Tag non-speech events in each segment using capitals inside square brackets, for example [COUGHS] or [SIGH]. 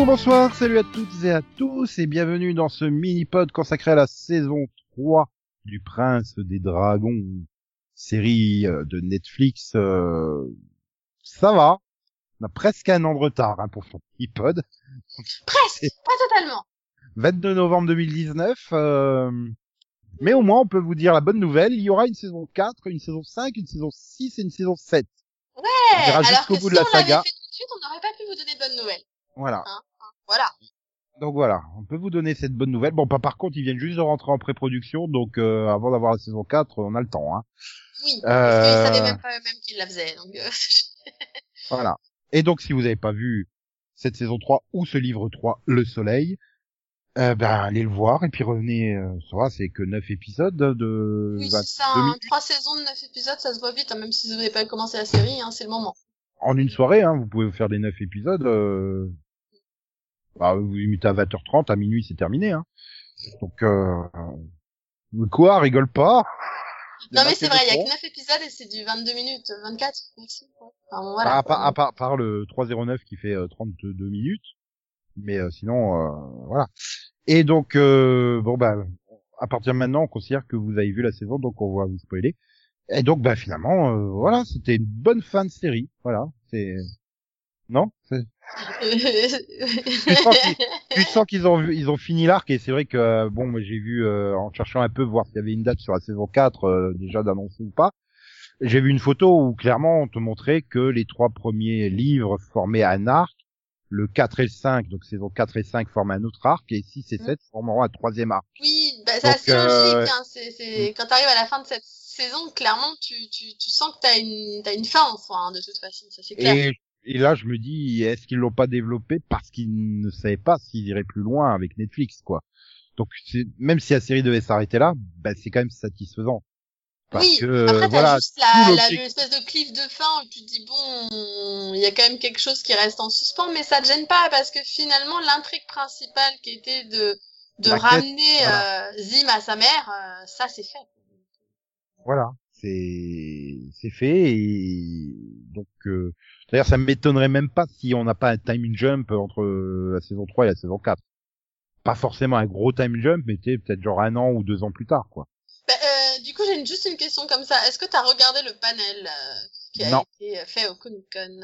Bonjour, bonsoir, salut à toutes et à tous et bienvenue dans ce mini-pod consacré à la saison 3 du Prince des Dragons, série euh, de Netflix. euh, Ça va, on a presque un an de retard hein, pour son mini-pod. Presque, pas totalement. 22 novembre 2019. euh, Mais au moins, on peut vous dire la bonne nouvelle, il y aura une saison 4, une saison 5, une saison 6 et une saison 7. Ouais, On alors jusqu'au que bout si de la on l'avait saga. fait tout de suite, on n'aurait pas pu vous donner de bonnes nouvelles. Voilà. Voilà. Donc voilà, on peut vous donner cette bonne nouvelle. Bon, pas par contre, ils viennent juste de rentrer en pré-production, donc euh, avant d'avoir la saison 4, on a le temps. Hein. Oui, parce qu'ils Euh, savaient même pas eux-mêmes qu'ils la faisaient. Donc, euh, [LAUGHS] Voilà. Et donc, si vous n'avez pas vu cette saison 3 ou ce livre 3, Le Soleil, euh, ben allez le voir et puis revenez. Euh, ça va, c'est que 9 épisodes de oui, 22 c'est ça. Hein. minutes Trois saisons de neuf épisodes, ça se voit vite. hein, même si vous n'avez pas commencé la série, hein, c'est le moment. en une soirée. Hein, vous pouvez vous faire des 9 épisodes. Euh... Bah, vous limitez à 20h30, à minuit, c'est terminé. Hein. Donc, euh... euh, quoi, rigole pas Non, mais c'est vrai, il y a que neuf épisodes et c'est du 22 minutes, 24, merci. ouais. Enfin, voilà. à, part, à, part, à part le 309 qui fait euh, 32 minutes. Mais euh, sinon, euh, voilà. Et donc, euh, bon, bah, à partir de maintenant, on considère que vous avez vu la saison, donc on va vous spoiler. Et donc, bah, finalement, euh, voilà, c'était une bonne fin de série. Voilà, c'est... Non tu sens qu'ils- tu ont ils ont fini l'arc et c'est vrai que euh, bon moi j'ai vu euh, en cherchant un peu voir s'il y avait une date sur la saison 4 euh, déjà d'annoncer ou pas j'ai vu une photo où clairement on te montrait que les trois premiers livres formaient un arc le 4 et le 5 donc saison 4 et 5 forment un autre arc et 6 et 7 formeront un troisième arc Oui, bah, c'est Donc, assez euh, logique. Hein. C'est, c'est... Quand t'arrives à la fin de cette saison, clairement, tu, tu, tu sens que t'as une, t'as une fin, enfin, hein, de toute façon, ça c'est clair. et, et là je me dis est-ce qu'ils l'ont pas développé parce qu'ils ne savaient pas s'ils iraient plus loin avec Netflix quoi donc même si la série devait s'arrêter là bah, c'est quand même satisfaisant parce oui, que après t'as voilà juste la, la, l'espèce de cliff de fin où tu te dis bon, il y a quand même quelque chose qui reste en suspens, mais ça te gêne pas parce que finalement l'intrigue principale qui était de de La quête, ramener voilà. euh, Zim à sa mère, euh, ça c'est fait. Voilà, c'est c'est fait et donc euh, d'ailleurs ça m'étonnerait même pas si on n'a pas un time jump entre euh, la saison 3 et la saison 4. Pas forcément un gros time jump, mais peut-être genre un an ou deux ans plus tard quoi. Bah, euh, du coup, j'ai juste une question comme ça. Est-ce que tu as regardé le panel euh, qui a Non. été fait au Comic Con.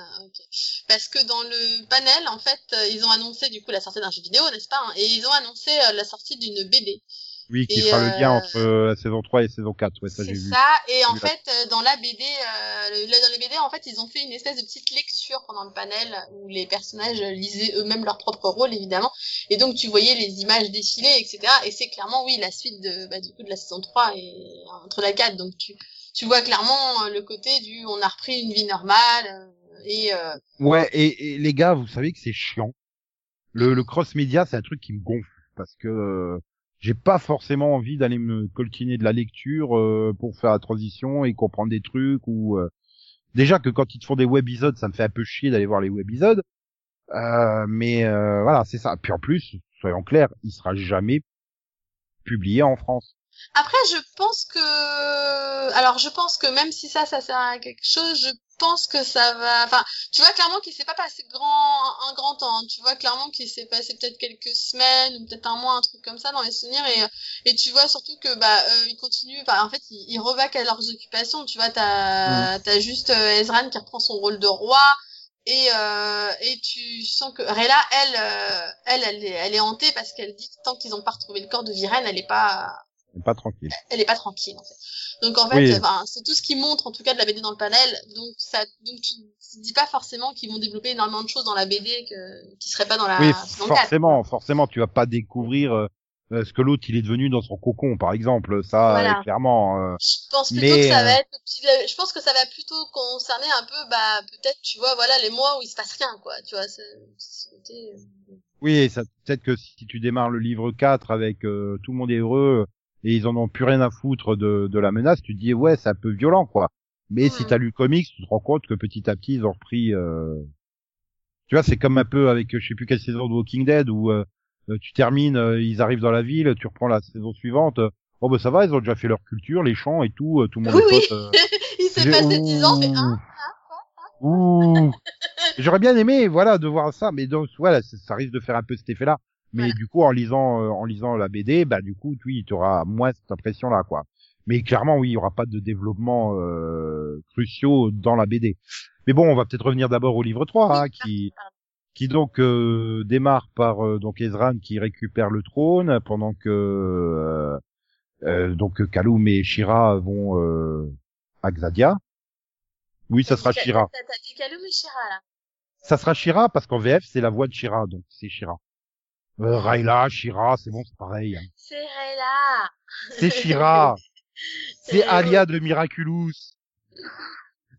Parce que dans le panel, en fait, euh, ils ont annoncé du coup la sortie d'un jeu vidéo, n'est-ce pas hein, Et ils ont annoncé euh, la sortie d'une BD. Oui, qui Et, fera le lien euh, entre euh, la saison 3 et saison 4, ouais ça C'est vu. ça. Et en vu la- fait, euh, dans la BD, euh, le- dans les BD, en fait, ils ont fait une espèce de petite lecture pendant le panel où les personnages lisaient eux-mêmes leur propre rôle, évidemment. Et donc, tu voyais les images défiler, etc. Et c'est clairement, oui, la suite de, bah, du coup, de la saison 3 et entre la 4. Donc, tu, tu vois clairement le côté du, on a repris une vie normale euh, et euh, Ouais, et, et les gars, vous savez que c'est chiant. Le, le cross média, c'est un truc qui me gonfle parce que euh, j'ai pas forcément envie d'aller me coltiner de la lecture euh, pour faire la transition et comprendre des trucs ou euh, déjà que quand ils te font des webisodes, ça me fait un peu chier d'aller voir les webisodes. Euh, mais euh, voilà, c'est ça. Puis en plus, soyons clairs, il sera jamais publié en France. Après, je pense que, alors, je pense que même si ça, ça sert à quelque chose, je pense que ça va, enfin, tu vois clairement qu'il s'est pas passé grand, un grand temps. hein. Tu vois clairement qu'il s'est passé peut-être quelques semaines ou peut-être un mois, un truc comme ça dans les souvenirs et, et tu vois surtout que, bah, euh, ils continuent, enfin, en fait, ils, ils revaquent à leurs occupations. Tu vois, t'as, t'as juste euh, Ezran qui reprend son rôle de roi. Et, euh, et tu sens que Rella, elle, euh, elle, elle est, elle est hantée parce qu'elle dit que tant qu'ils ont pas retrouvé le corps de Viren, elle est pas, Pas tranquille. elle est pas tranquille en fait. Donc en fait, Oui. enfin, c'est tout ce qui montre en tout cas de la BD dans le panel. Donc ça, donc tu te dis pas forcément qu'ils vont développer énormément de choses dans la BD que qui seraient pas dans la oui, saison 4. forcément, forcément, tu vas pas découvrir euh, euh, ce que l'autre il est devenu dans son cocon, par exemple. Ça, Voilà. euh, clairement. euh, Je pense plutôt Mais, que ça euh, va être, je pense que ça va plutôt concerner un peu, bah peut-être tu vois, voilà les mois où il se passe rien quoi. Tu vois, c'est- Oui, ça peut-être que si tu démarres le livre 4 avec euh, tout le monde est heureux et ils en ont plus rien à foutre de, de la menace, tu te dis ouais, c'est un peu violent quoi. Mais si t'as lu le comics, tu te rends compte que petit à petit ils ont repris. euh, Tu vois, c'est comme un peu avec je sais plus quelle saison de Walking Dead où euh, euh, tu termines, euh, ils arrivent dans la ville, tu reprends la saison suivante. euh, oh bah ça va, ils ont déjà fait leur culture, les champs et tout, euh, tout le monde Oui, est oui. pote. euh, [LAUGHS] il s'est passé 10 ans, fait Ouh. hein. Ouh. [LAUGHS] J'aurais bien aimé, voilà, de voir ça, mais donc voilà, ça, ça risque de faire un peu cet effet-là. Mais Voilà. du coup, en lisant, euh, en lisant la BD, bah du coup, oui, tu auras moins cette impression-là, quoi. Mais clairement, oui, il y aura pas de développement euh, cruciaux dans la BD. Mais bon, on va peut-être revenir d'abord au livre 3, hein, qui qui donc euh, démarre par euh, donc Ezran qui récupère le trône pendant que euh, euh, donc Kaloum et Shira vont euh, à Xadia. Oui, ça sera Shira. T'as t'as dit Kaloum et Shira, là? Ça sera Shira parce qu'en VF c'est la voix de Shira, donc c'est Shira. Euh, Rayla, Shira, c'est bon, c'est pareil. hein. C'est Rayla. C'est Shira. [LAUGHS] C'est Alia de Miraculous.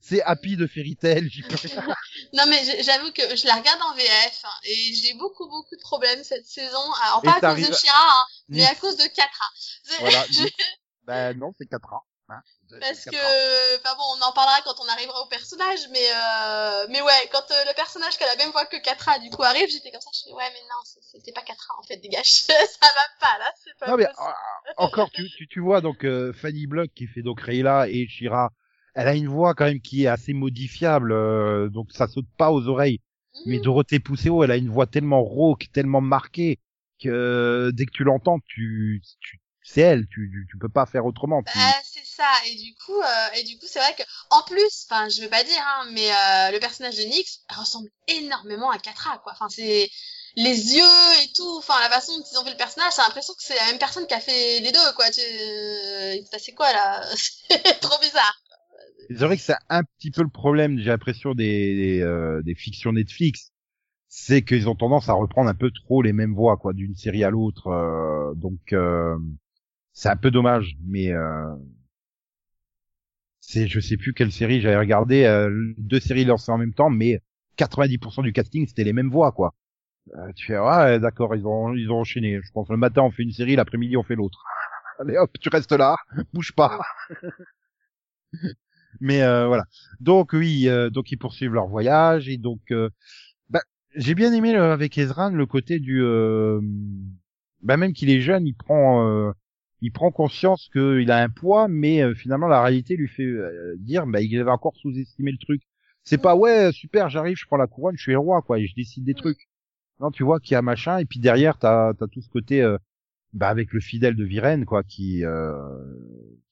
C'est Happy de Fairy Tail. j'y peux [LAUGHS] rien. Non mais j'avoue que je la regarde en VF hein, et j'ai beaucoup beaucoup de problèmes cette saison. Alors Et pas à cause de Shira, hein, mais à cause de Katra. [LAUGHS] Voilà. Ben non, c'est 4 ans. Hein. Parce que, enfin bon, on en parlera quand on arrivera au personnage, mais euh, mais ouais, quand euh, le personnage qui a la même voix que Katra du coup arrive, j'étais comme ça, je fais ouais mais non, c'était pas Katra en fait, dégage, [LAUGHS] ça va pas là, c'est pas Non mais possible. euh, encore tu, tu tu vois donc euh, Fanny Block qui fait donc Rayla et Shira, elle a une voix quand même qui est assez modifiable euh, donc ça saute pas aux oreilles. Mais Mhm. Dorothée Pousseau, elle a une voix tellement rauque, tellement marquée que euh, dès que tu l'entends, tu, tu c'est elle, tu, tu tu peux pas faire autrement. Tu- Bah, c'est ça et du coup euh, et du coup c'est vrai que en plus enfin je vais pas dire hein mais euh, le personnage de Nyx ressemble énormément à Katra quoi. Enfin c'est les yeux et tout enfin la façon dont ils ont fait le personnage j'ai l'impression que c'est la même personne qui a fait les deux quoi. Tu euh, il se passait quoi là? [LAUGHS] C'est trop bizarre. C'est vrai que c'est un petit peu le problème, j'ai l'impression des des, euh, des fictions Netflix, c'est qu'ils ont tendance à reprendre un peu trop les mêmes voix quoi d'une série à l'autre, euh, donc euh, c'est un peu dommage, mais euh, c'est je sais plus quelle série j'avais regardé, euh, deux séries lancées en même temps, mais 90% du casting c'était les mêmes voix quoi. Euh, tu fais ouais d'accord ils ont ils ont enchaîné. Je pense le matin on fait une série, l'après-midi on fait l'autre. [LAUGHS] Allez hop tu restes là, [LAUGHS] bouge pas. [LAUGHS] Mais euh, voilà. Donc oui, euh, donc ils poursuivent leur voyage et donc euh, bah, j'ai bien aimé avec Ezran le côté du bah même qu'il est jeune, il prend il prend conscience qu'il a un poids, mais euh, finalement la réalité lui fait euh, dire bah il avait encore sous-estimé le truc. C'est pas ouais super j'arrive, je prends la couronne, je suis le roi quoi et je décide des trucs. Non tu vois qu'il y a machin et puis derrière t'as t'as tout ce côté euh, bah avec le fidèle de Virène quoi qui euh,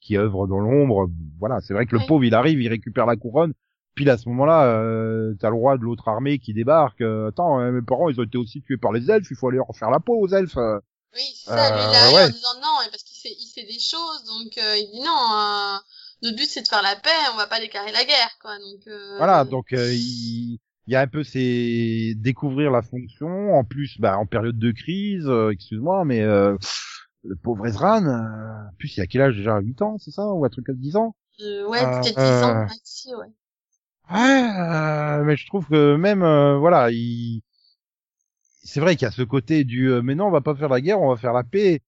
qui œuvre dans l'ombre voilà c'est vrai que le Ouais. pauvre il arrive il récupère la couronne puis à ce moment-là euh, t'as le roi de l'autre armée qui débarque euh, attends euh, mes parents ils ont été aussi tués par les elfes il faut aller leur faire la peau aux elfes oui c'est ça lui il arrive ouais. en disant non parce qu'il sait il sait des choses donc euh, il dit non euh, notre but c'est de faire la paix on va pas déclarer la guerre quoi donc euh, voilà donc euh, il il y a un peu c'est découvrir la fonction en plus bah en période de crise euh, excuse-moi mais euh, le pauvre Ezran euh, en plus il a quel âge déjà? 8 ans c'est ça ou un truc comme 10 ans? Euh, ouais peut-être 10 ans maxi ouais. Ouais, euh, mais je trouve que même euh, voilà, il c'est vrai qu'il y a ce côté du euh, mais non, on va pas faire la guerre, on va faire la paix.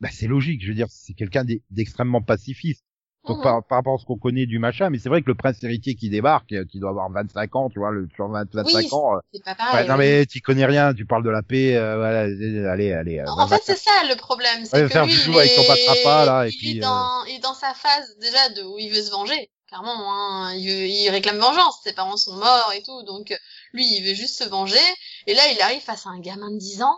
C'est- Bah, c'est logique, je veux dire, c'est quelqu'un d'e- d'extrêmement pacifiste. Donc Mhm. par, par rapport à ce qu'on connaît du machin, mais c'est vrai que le prince héritier qui débarque, euh, qui doit avoir 25 ans, tu vois, le sur 20, 25 Oui, ans, euh, c'est pas ouais, pareil non oui. mais tu connais rien, tu parles de la paix, euh, voilà, euh, allez, allez. euh, En va- fait, c'est ça le problème, c'est Ouais, que faire lui, du il avec son est, batrapa, là, et il puis, est euh, dans, il est dans sa phase déjà de où il veut se venger, clairement. Hein, il, veut- il réclame vengeance, ses parents sont morts et tout, donc euh, lui, il veut juste se venger. Et là, il arrive face à un gamin de 10 ans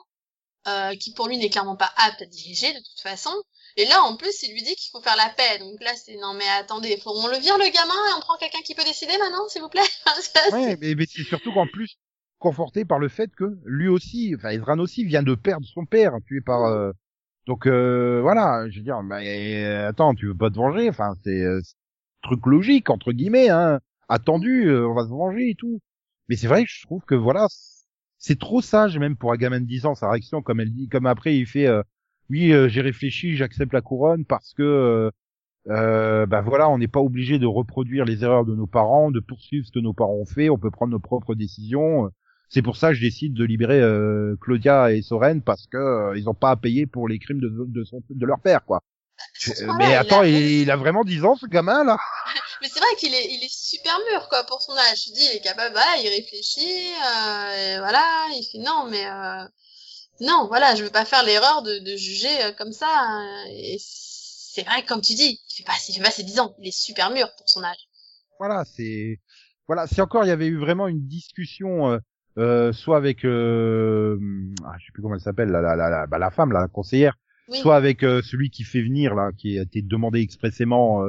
euh, qui pour lui n'est clairement pas apte à diriger de toute façon. Et là, en plus, il lui dit qu'il faut faire la paix. Donc là, c'est non mais attendez, faut on le vire le gamin et on prend quelqu'un qui peut décider maintenant, s'il vous plaît? [LAUGHS] Ça, Ouais, mais, mais c'est surtout qu'en plus conforté par le fait que lui aussi, enfin Ezran aussi vient de perdre son père, tué par. Euh, Donc euh, voilà, je veux dire, bah, attends, tu veux pas te venger, enfin c'est euh, truc logique entre guillemets, hein, attendu, euh, on va se venger et tout. Mais c'est vrai que je trouve que voilà, c'est trop sage même pour un gamin de 10 ans sa réaction, comme elle dit, comme après il fait, euh, oui, euh, j'ai réfléchi, j'accepte la couronne parce que. euh, euh, bah voilà, on n'est pas obligé de reproduire les erreurs de nos parents, de poursuivre ce que nos parents ont fait, on peut prendre nos propres décisions. C'est pour ça que je décide de libérer euh, Claudia et Soren parce que euh, ils ont pas à payer pour les crimes de, de, son, de leur père, quoi. Mais il a- attends, il, il a vraiment 10 ans ce gamin là [LAUGHS] Mais c'est vrai qu'il est, il est super mûr, quoi, pour son âge. Je dis, il est capable, voilà, il réfléchit, euh, et voilà, il fait non, mais euh, non, voilà, je veux pas faire l'erreur de, de juger euh, comme ça. hein. et c'est vrai, comme tu dis, il fait pas, il fait pas ses 10 ans, il est super mûr pour son âge. Voilà, c'est voilà, si encore il y avait eu vraiment une discussion, euh, euh, soit avec, euh, ah, je sais plus comment elle s'appelle, la, la, la, bah, la femme, la conseillère, Oui. soit avec euh, celui qui fait venir là, qui a été demandé expressément,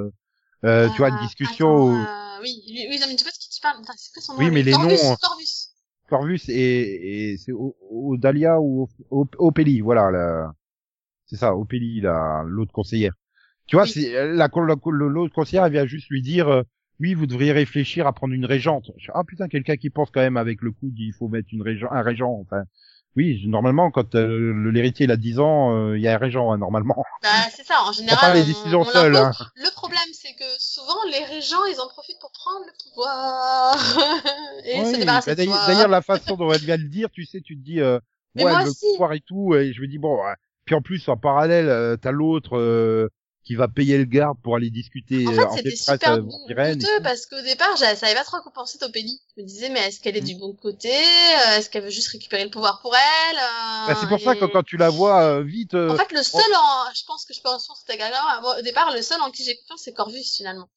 euh, euh, tu vois, une discussion attends, où euh, oui, oui, oui, non, mais tu pas ce que tu parles. C'est quoi son nom Oui, mais les Corvus, noms, euh, Corvus. Corvus et, et c'est Odalia ou Opélie, voilà, la- c'est ça, Opélie, la l'autre conseillère. Tu vois, Oui. c'est la la- l'autre conseillère, elle vient juste lui dire, euh, oui, vous devriez réfléchir à prendre une régente. Ah putain, quelqu'un qui pense quand même avec le coup d'il faut mettre une régent, un régent. Enfin, oui, normalement, quand euh, le- l'héritier il a 10 ans, euh, il y a un régent hein, normalement. Bah, c'est ça, en [LAUGHS] On général. prend pas les on- décisions on l'impose. Hein. Le problème, c'est que souvent, les régents, ils en profitent pour prendre le pouvoir. [LAUGHS] et Oui, se débarrasser bah, d'ailleurs, la [LAUGHS] façon dont elle vient le dire, tu sais, tu te dis, euh, ouais, moi elle veut aussi. pouvoir et tout, et je me dis bon, ouais. puis en plus en parallèle, euh, t'as l'autre euh, qui va payer le garde pour aller discuter En euh, fait, en c'était super euh, douteux tout. parce qu'au départ, je savais pas trop quoi penser d'Opélie. Je me disais, mais est-ce qu'elle est Mm. du bon côté Euh, Est-ce qu'elle veut juste récupérer le pouvoir pour elle Euh, Bah, c'est pour ça que quand tu la vois euh, vite, euh, En fait, le seul en, je pense que je pense que c'était au départ, le seul en qui j'ai confiance, c'est Corvus, finalement.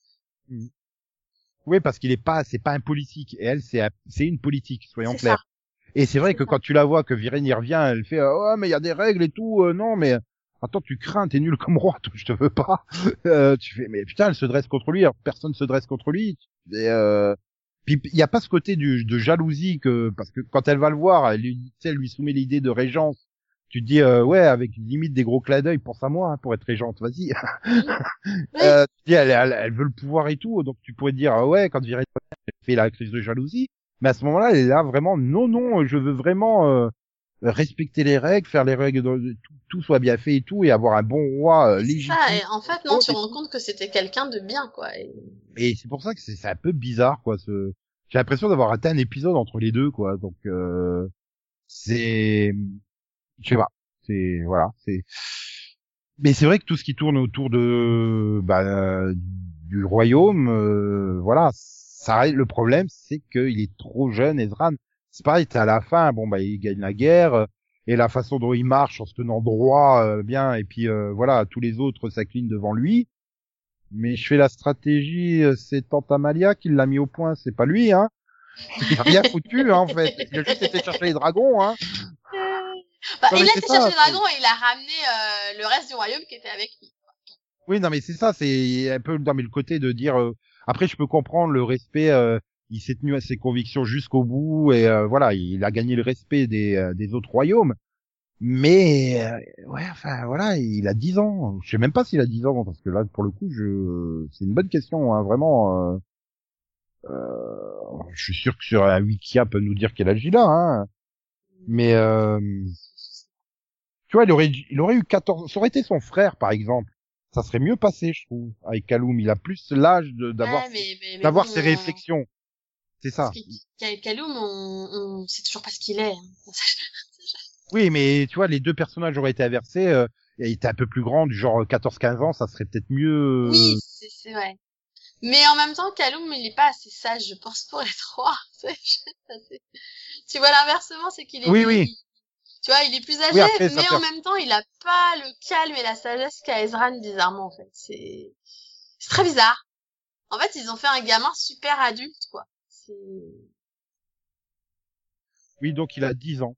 oui, parce qu'il est pas, c'est pas un politique, et elle, c'est, un- c'est une politique, soyons clairs. Et c'est vrai que ça. quand tu la vois, que Virène y revient, elle fait, euh, ouais, mais il y a des règles et tout, euh, non, mais attends, tu crains, t'es nul comme roi, [LAUGHS] toi, je te veux pas. Euh, tu fais, mais putain, elle se dresse contre lui, alors personne se dresse contre lui. Et, euh, puis il y a pas ce côté du, de jalousie que, parce que quand elle va le voir, elle lui, elle lui soumet l'idée de régence. Tu te dis, euh, ouais, avec limite des gros clins d'œil, pense à moi hein, pour être régente, vas-y. Oui. [LAUGHS] Euh, tu dis, elle, elle, elle veut le pouvoir et tout, donc tu pourrais te dire, ah ouais, quand Virène fait la crise de jalousie, mais à ce moment-là, elle est là vraiment, non, non, je veux vraiment euh, respecter les règles, faire les règles, de, tout, tout soit bien fait et tout, et avoir un bon roi euh, légitime. ça, et en fait, non, tu Et te rends compte que c'était quelqu'un de bien, quoi. Et... Et c'est pour ça que c'est c'est un peu bizarre, quoi. Ce... J'ai l'impression d'avoir raté un épisode entre les deux, quoi. Donc euh, c'est, je sais pas. C'est voilà. C'est. Mais c'est vrai que tout ce qui tourne autour de bah, du royaume, euh, voilà, ça. Le problème, c'est qu'il est trop jeune, Ezran. C'est pareil, t'es à la fin, bon bah il gagne la guerre. euh, Et la façon dont il marche en se tenant droit, euh, bien, et puis euh, voilà, tous les autres s'inclinent devant lui. Mais je fais la stratégie, euh, c'est Tante Amalia qui l'a mis au point, c'est pas lui, hein. Il a rien foutu, hein, en fait. Il a juste été chercher les dragons, hein. Bah, Non, il a été chercher le c'est- dragon et il a ramené euh, le reste du royaume qui était avec lui. Oui, non, mais c'est ça, c'est un peu dans mais le côté de dire. euh, Après, je peux comprendre le respect. Il s'est tenu à ses convictions jusqu'au bout et euh, voilà, il a gagné le respect des, euh, des autres royaumes. Mais euh, ouais, enfin voilà, il a 10 ans. Je sais même pas s'il a 10 ans parce que là, pour le coup, je c'est une bonne question, hein, vraiment. euh, euh, je suis sûr que sur un Wikia peut nous dire quel âge il a, hein. Mais euh, tu vois, il aurait, il aurait eu 14, ça aurait été son frère, par exemple. Ça serait mieux passé, je trouve, avec Kaloum. Il a plus l'âge d'avoir, d'avoir bon, ses euh, réflections. C'est ça. Kaloum, on, on sait toujours pas ce qu'il est. hein. [LAUGHS] Oui, mais tu vois, les deux personnages auraient été inversés, euh, il était un peu plus grand, du genre 14-15 ans, ça serait peut-être mieux. euh, Oui, c'est vrai. Mais en même temps, Kaloum, il est pas assez sage, je pense, pour être roi. [LAUGHS] Tu vois, l'inversement, c'est qu'il est, Oui, oui. il- tu vois, il est plus âgé, Oui, après, mais en même temps, il a pas le calme et la sagesse qu'a Ezran, bizarrement, en fait. C'est, c'est très bizarre. En fait, ils ont fait un gamin super adulte, quoi. C'est, Oui, donc il a 10 ans.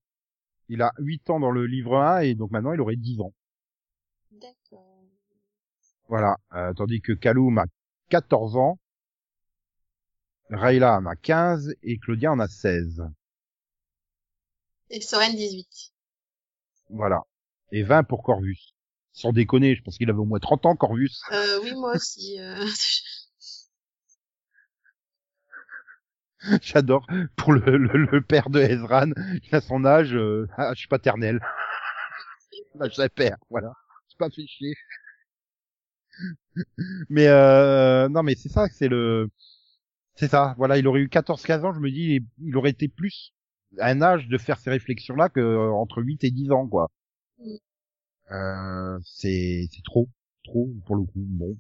Il a 8 ans dans le livre 1, et donc maintenant il aurait 10 ans. d'accord. Voilà. Euh, tandis que Kaloum a 14 ans, Rayla en a 15, et Claudia en a 16. Et Soren 18. Voilà. Et 20 pour Corvus. Sans déconner, je pense qu'il avait au moins 30 ans, Corvus. Euh, oui, moi aussi, euh... [LAUGHS] [LAUGHS] J'adore. Pour le, le, le père de Ezran, il a son âge, euh, âge paternel. [LAUGHS] L'âge d'un père, voilà. C'est pas fait chier. [LAUGHS] mais euh, non, mais c'est ça, c'est le, c'est ça. Voilà, il aurait eu 14-15 ans, je me dis, il, aurait été plus à un âge de faire ces réflexions-là que euh, entre 8 et 10 ans, quoi. Mm. Euh, c'est, c'est trop, trop pour le coup. Bon.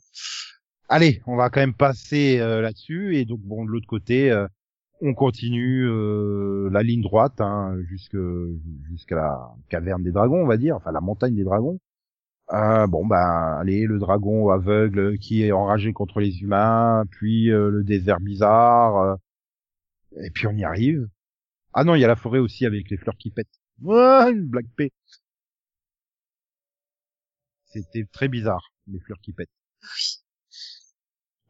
Allez, on va quand même passer euh, là-dessus et donc bon de l'autre côté, euh, on continue euh, la ligne droite hein, jusqu'à la caverne des dragons, on va dire, enfin la montagne des dragons. Euh, bon ben allez, le dragon aveugle qui est enragé contre les humains, puis euh, le désert bizarre, euh, Et puis on y arrive. Ah non, il y a la forêt aussi avec les fleurs qui pètent. Ouais, une blague. C'était très bizarre, les fleurs qui pètent.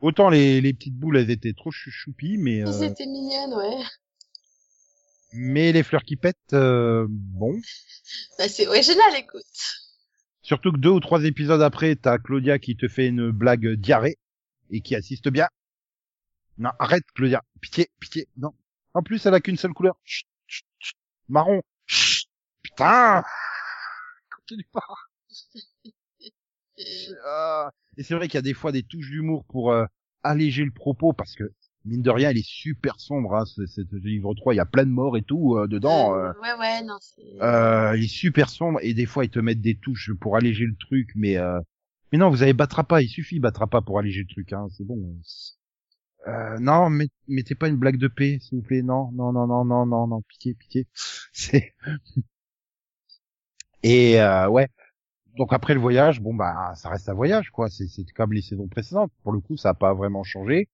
Autant les, les petites boules, elles étaient trop chouchoupies, mais Ils euh, étaient mignonnes, ouais. mais les fleurs qui pètent, euh, bon. [LAUGHS] Bah, c'est original, écoute. Surtout que deux ou trois épisodes après, t'as Claudia qui te fait une blague diarrhée et qui assiste bien. Non, arrête Claudia, pitié, pitié, non. En plus, elle a qu'une seule couleur. Chut, chut, chut. Marron. Chut. Putain. [LAUGHS] Continue pas. Ah. [LAUGHS] Et c'est vrai qu'il y a des fois des touches d'humour pour euh, alléger le propos parce que mine de rien, il est super sombre. Hein, ce, ce livre 3, il y a plein de morts et tout euh, dedans. euh. Ouais, ouais, non. Euh, il est super sombre et des fois ils te mettent des touches pour alléger le truc, mais euh... mais non, vous avez battra pas, il suffit battra pas pour alléger le truc, hein, c'est bon. Euh, non, mais mettez pas une blague de paix, s'il vous plaît, non, non, non, non, non, non, non, pitié, pitié. [LAUGHS] C'est et euh, ouais. Donc après le voyage, bon bah ça reste un voyage quoi. C'est comme les saisons précédentes. Pour le coup, ça a pas vraiment changé.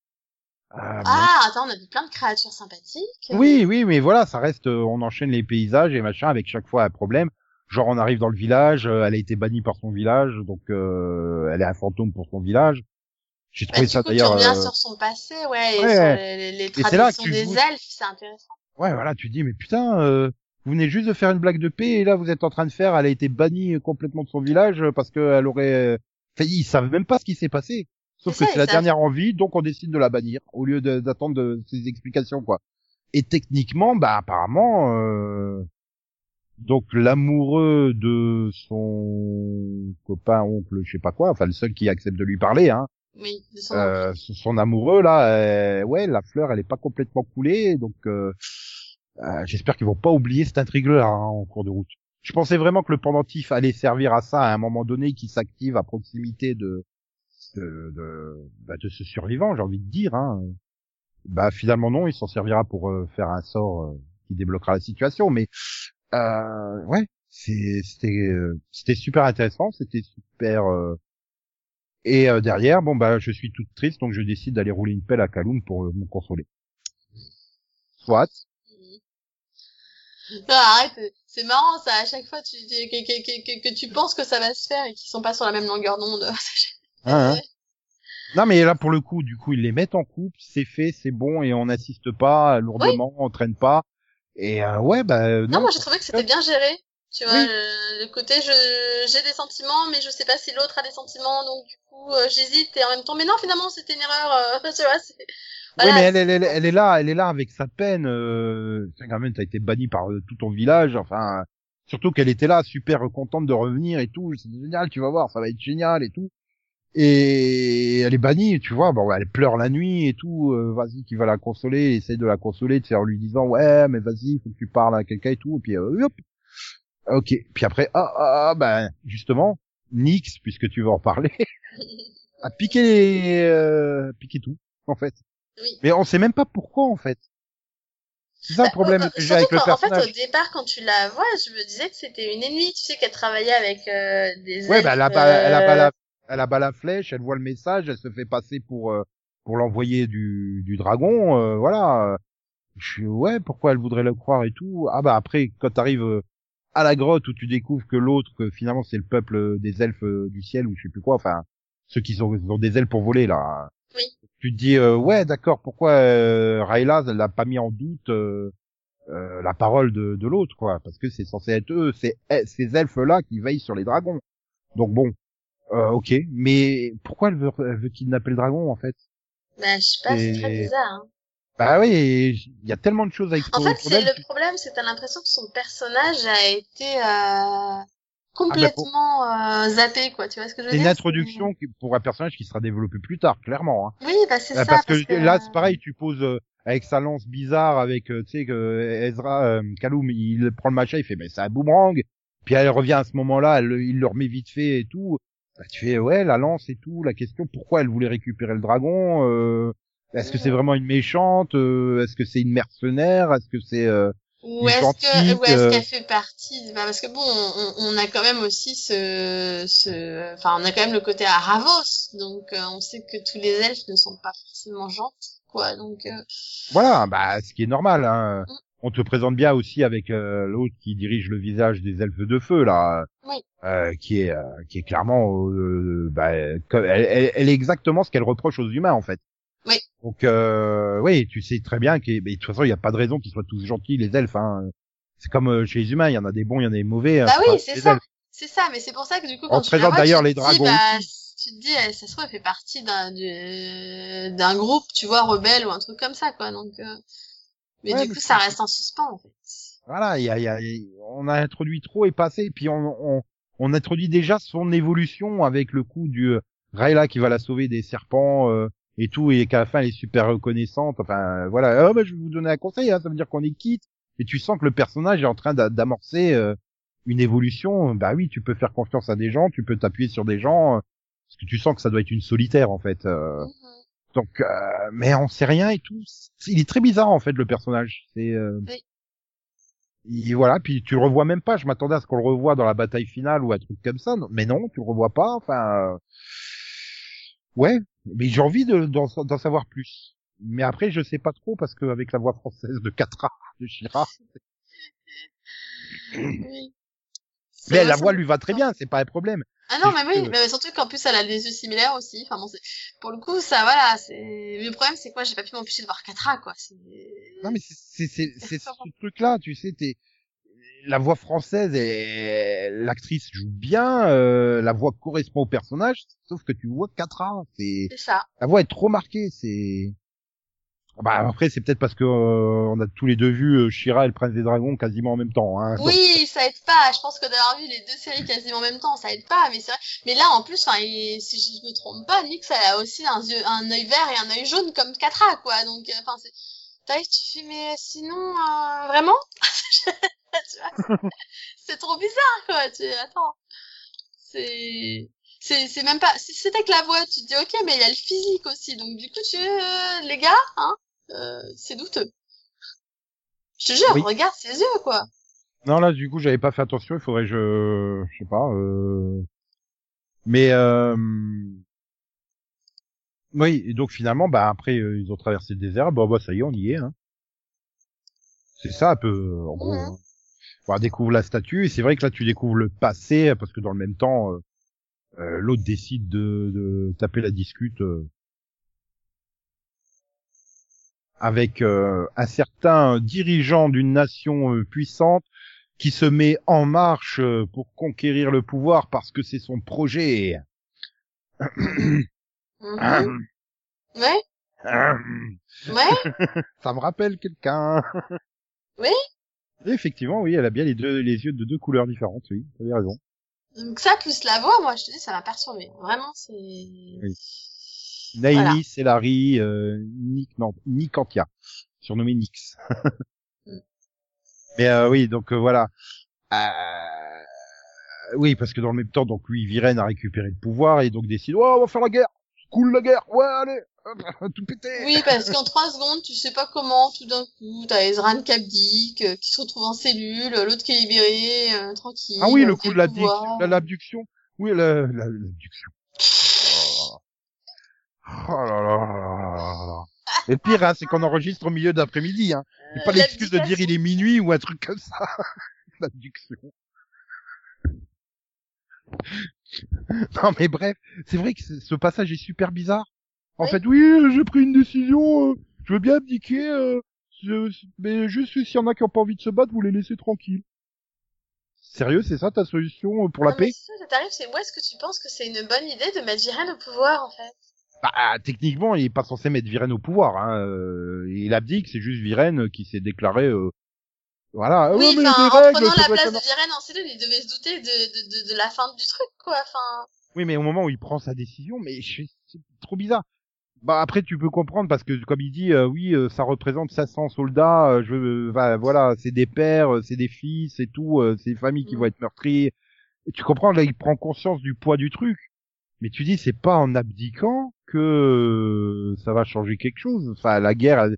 Euh, Ah, attends, on a vu plein de créatures sympathiques. oui, oui, mais voilà, ça reste, euh, on enchaîne les paysages et machin avec chaque fois un problème. Genre on arrive dans le village, euh, elle a été bannie par son village, donc euh, elle est un fantôme pour son village. J'ai Bah, trouvé du ça coup, tu d'ailleurs. reviens euh, sur son passé, ouais, et ouais. sur les, les Et que traditions des elfes, c'est intéressant. Ouais, voilà, tu te dis mais putain, euh, vous venez juste de faire une blague de paix et là vous êtes en train de faire, elle a été bannie complètement de son village euh, parce qu'elle aurait, enfin ils savent même pas ce qui s'est passé. Sauf que c'est la dernière envie, donc on décide de la bannir au lieu d'attendre ses explications quoi. Et techniquement, bah apparemment, euh, donc l'amoureux de son copain, oncle, je sais pas quoi, enfin le seul qui accepte de lui parler, hein, Oui, de son euh, son amoureux là, euh, ouais, la fleur, elle est pas complètement coulée, donc euh, euh, j'espère qu'ils vont pas oublier cette intrigue-là hein, en cours de route. Je pensais vraiment que le pendentif allait servir à ça à un moment donné, qui s'active à proximité de de de, bah, de ce survivant, j'ai envie de dire. Hein. Bah finalement non, il s'en servira pour euh, faire un sort euh, qui débloquera la situation, mais euh, ouais, c'était euh, c'était super intéressant, c'était super. euh, et euh, derrière, bon bah je suis toute triste, donc je décide d'aller rouler une pelle à Kaloum pour euh, me consoler. Soit. [LAUGHS] Non, arrête, c'est marrant ça, à chaque fois tu, que, que, que, que, que tu penses que ça va se faire et qu'ils sont pas sur la même longueur d'onde. [LAUGHS] Hein, hein. Non mais là pour le coup, du coup ils les mettent en couple, c'est fait, c'est bon et on n'assiste pas lourdement, on traîne pas. Et euh, ouais bah euh, Non, non. moi j'ai trouvé que c'était bien géré. Tu vois, Oui. le, le côté je j'ai des sentiments, mais je sais pas si l'autre a des sentiments, donc du coup euh, j'hésite et en même temps, mais non finalement c'était une erreur. euh, [LAUGHS] tu vois, c'est Oui, voilà, mais elle, elle, elle, elle est là, elle est là avec sa peine. Euh, quand même, t'as été banni par euh, tout ton village. Enfin, surtout qu'elle était là, super contente de revenir et tout. C'est génial, tu vas voir, ça va être génial et tout. Et elle est bannie, tu vois. Bon, elle pleure la nuit et tout. euh, vas-y, qui va la consoler, essaye de la consoler, tu sais, en lui disant ouais, mais vas-y, faut que tu parles à quelqu'un et tout. Et puis euh, hop, ok. Puis après, ah, ah, ah, ben justement, Nix, puisque tu veux en parler, [LAUGHS] a piqué, euh, piqué tout en fait. Oui. Mais on sait même pas pourquoi en fait. C'est ça le Bah, problème euh, que j'ai avec surtout le quand- En personnage. fait, au départ, quand tu la vois, je me disais que c'était une ennemie. Tu sais qu'elle travaillait avec euh, des Ouais, elfes, bah elle a, pas, elle a pas euh, la, elle a pas la flèche, elle voit le message, elle se fait passer pour euh, pour l'envoyer du du dragon, euh, voilà. Je suis ouais, pourquoi elle voudrait le croire et tout. Ah bah après quand t'arrives euh, à la grotte où tu découvres que l'autre que finalement c'est le peuple des elfes euh, du ciel ou je sais plus quoi, enfin ceux qui ont, ont des ailes pour voler là. Oui. Tu te dis euh, ouais d'accord pourquoi euh, elle l'a pas mis en doute euh, euh, la parole de, de l'autre quoi? Parce que c'est censé être eux c'est eh, ces elfes là qui veillent sur les dragons donc bon euh, ok mais pourquoi elle veut, elle veut kidnapper le dragon en fait? Bah, je sais pas, c'est très bizarre. Hein. bah oui il y a tellement de choses à En explorer fait, autour c'est le problème, c'est que t'as l'impression que son personnage a été euh, complètement euh, zappé, quoi. Tu vois ce que je veux c'est dire? une introduction pour un personnage qui sera développé plus tard clairement hein. Oui, bah c'est Euh, ça. parce, que, que là c'est pareil tu poses euh, avec sa lance bizarre avec euh, tu sais que Ezra euh, Kaloum il prend le machin il fait mais c'est un boomerang puis elle revient à ce moment-là elle, il le remet vite fait et tout bah, tu fais ouais la lance et tout la question pourquoi elle voulait récupérer le dragon euh, est-ce que c'est vraiment une méchante euh, est-ce que c'est une mercenaire? Est-ce que c'est euh, Ou est-ce euh, qu'elle fait partie bah, Parce que bon, on, on a quand même aussi ce, ce, enfin, on a quand même le côté à Ravos, donc euh, on sait que tous les elfes ne sont pas forcément gentils. quoi. Donc euh, Voilà, bah ce qui est normal. Hein. Mm. On te présente bien aussi avec euh, l'autre qui dirige le visage des elfes de feu là, Oui. euh, qui est euh, qui est clairement, euh, bah, elle, elle- elle est exactement ce qu'elle reproche aux humains en fait. Donc euh, oui, tu sais très bien que de toute façon il n'y a pas de raison qu'ils soient tous gentils les elfes. Hein. C'est comme euh, chez les humains, il y en a des bons, il y en a des mauvais. hein, Bah oui, c'est ça. c'est ça, mais c'est pour ça que du coup On quand te tu présente d'ailleurs les dis, dragons bah, tu te dis, eh, ça se trouve, elle fait partie d'un du- d'un groupe, tu vois, rebelle ou un truc comme ça, quoi. Donc, euh, mais Ouais, du mais coup, ça reste en suspens, en fait. Voilà, il y a, y a, on a introduit trop et passé, puis on, on, on introduit déjà son évolution avec le coup du euh, Rayla qui va la sauver des serpents euh, et tout, et qu'à la fin elle est super reconnaissante. Enfin, voilà, oh, bah, je vais vous donner un conseil, hein, ça veut dire qu'on est quitte. Et tu sens que le personnage est en train d'a- d'amorcer euh, une évolution. Bah oui, tu peux faire confiance à des gens, tu peux t'appuyer sur des gens, euh, parce que tu sens que ça doit être une solitaire en fait. euh. Mhm. Donc, euh, mais on sait rien et tout. Il est très bizarre en fait le personnage. C'est euh, Oui. il- voilà. Puis tu le revois même pas. Je m'attendais à ce qu'on le revoie dans la bataille finale ou un truc comme ça. Mais non, tu le revois pas. Enfin, euh, ouais. Mais j'ai envie de d'en d'en savoir plus. Mais après, je sais pas trop parce qu'avec la voix française de Catra de Shira, Oui. [COUGHS] mais la voix lui va très bien. C'est pas un problème. Ah non, mais oui, que- mais surtout qu'en plus, elle a des yeux similaires aussi. Enfin bon, pour le coup, ça, voilà, c'est, le problème, c'est quoi, j'ai pas pu m'empêcher de voir Catra, quoi. Non, mais c'est c'est c'est c'est ce truc-là, tu sais, t'es la voix française et l'actrice joue bien, euh, la voix correspond au personnage, sauf que tu vois Catra, c'est ça. la voix est trop marquée, c'est bah après c'est peut-être parce que euh, on a tous les deux vu euh, Shira et le Prince des Dragons quasiment en même temps, hein. Oui, ça aide pas. Je pense que d'avoir vu les deux séries quasiment en même temps, ça aide pas. Mais c'est vrai. Mais là, en plus, enfin, si je me trompe pas, Nyx, elle a aussi un yeux, un œil vert et un œil jaune comme Catra, quoi. Donc, euh, enfin, tu fais, mais sinon, euh, vraiment? [LAUGHS] [LAUGHS] C'est trop bizarre, quoi. Tu, attends. C'est, c'est, c'est même pas, si c'était que la voix, tu te dis, ok, mais il y a le physique aussi. Donc, du coup, tu, euh, les gars, hein, euh, c'est douteux. Je te jure, Oui. regarde ses yeux, quoi. Non là du coup j'avais pas fait attention, il faudrait que je je sais pas euh... mais euh... oui, et donc finalement bah après euh, ils ont traversé le désert, bon bah ça y est, on y est hein. C'est ça un peu euh, en gros. Hein. Bah, découvre la statue et c'est vrai que là tu découvres le passé parce que dans le même temps euh, euh, l'autre décide de, de taper la discute euh, avec euh, un certain dirigeant d'une nation euh, puissante qui se met en marche pour conquérir le pouvoir parce que c'est son projet. Mhm. [COUGHS] Ouais, [COUGHS] ouais. Ça me rappelle quelqu'un. [LAUGHS] Oui. Et Effectivement, oui, elle a bien les deux les yeux de deux couleurs différentes, oui, vous avez raison. Donc ça, plus la voix, moi, je te dis, ça m'a perturbé. Vraiment, c'est... Oui. Naimi, Voilà. Euh, Nick, non, surnommé Nix. Mm. [LAUGHS] Mais euh, oui, donc euh, voilà. Euh, oui, parce que dans le même temps, donc lui, Viren a récupéré le pouvoir et donc décide, oh, on va faire la guerre, cool la guerre, ouais, allez, [LAUGHS] tout péter. Oui, parce qu'en trois secondes, tu sais pas comment, tout d'un coup, t'as Ezran qui abdique, euh, qui se retrouve en cellule, l'autre qui est libéré, euh, tranquille. Ah oui, euh, le a coup de la- l'abduction. Oui, la- la- l'abduction. Oh. Oh là là là là là là. Et le pire, hein, c'est qu'on enregistre au milieu d'après-midi. Hein. Euh, pas l'excuse de dire il est minuit ou un truc comme ça. [LAUGHS] L'abduction. [LAUGHS] non mais bref, c'est vrai que ce ce passage est super bizarre. En Oui. fait, oui, j'ai pris une décision, euh, je veux bien abdiquer, euh, je- mais juste s'il y en a qui ont pas envie de se battre, vous les laissez tranquilles. Sérieux, c'est ça ta solution euh, pour la mais paix c'est ça, ça t'arrive, c'est où est-ce que tu penses que c'est une bonne idée de mettre Viren au pouvoir, en fait? Bah, techniquement, il est pas censé mettre Viren au pouvoir. Hein. Il abdique, c'est juste Viren qui s'est déclaré. euh, Voilà. Ah Oui, mais enfin, en règles, prenant la place de Viren en cellule, il devait se douter de, de, de, de la fin du truc, quoi, enfin... Oui, mais au moment où il prend sa décision, mais c'est trop bizarre. Bah après tu peux comprendre parce que comme il dit euh, oui euh, ça représente 500 soldats euh, je bah, voilà c'est des pères euh, c'est des fils c'est tout euh, c'est des familles qui Mm. vont être meurtries et tu comprends là il prend conscience du poids du truc mais tu dis c'est pas en abdiquant que ça va changer quelque chose enfin la guerre elle-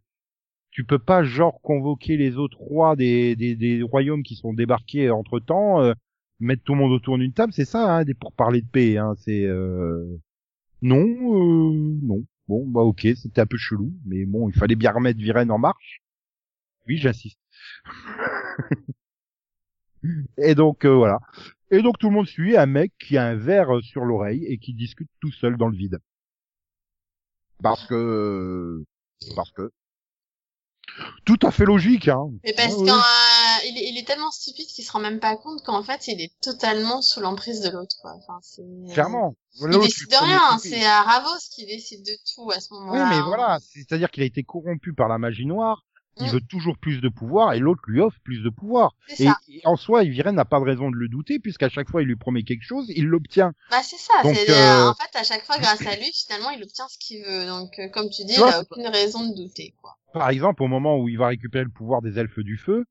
tu peux pas genre convoquer les autres rois des des, des royaumes qui sont débarqués entre temps mettre tout le monde autour d'une table c'est ça hein pour parler de paix hein c'est euh... non euh, non Bon, bah ok, c'était un peu chelou, mais bon, il fallait bien remettre Viren en marche. Oui, j'insiste. [LAUGHS] et donc euh, voilà. Et donc tout le monde suit un mec qui a un verre sur l'oreille et qui discute tout seul dans le vide. Parce que parce que tout à fait logique, hein. Mais parce ouais. qu'il est, il est tellement stupide qu'il se rend même pas compte qu'en fait, il est totalement sous l'emprise de l'autre. Enfin, c'est... Clairement. Il décide de rien, c'est Aravos qui décide de tout à ce Oui, moment-là. mais hein. voilà, c'est-à-dire qu'il a été corrompu par la magie noire. Il Mm. veut toujours plus de pouvoir et l'autre lui offre plus de pouvoir. Et, et en soi, Viren n'a pas de raison de le douter puisqu'à chaque fois il lui promet quelque chose, il l'obtient. Bah, c'est ça. Donc, c'est, euh, En fait, à chaque fois, grâce à lui, [LAUGHS] finalement, il obtient ce qu'il veut. Donc, euh, comme tu dis, il vois, a aucune raison de douter, quoi. Par exemple, au moment où il va récupérer le pouvoir des elfes du feu,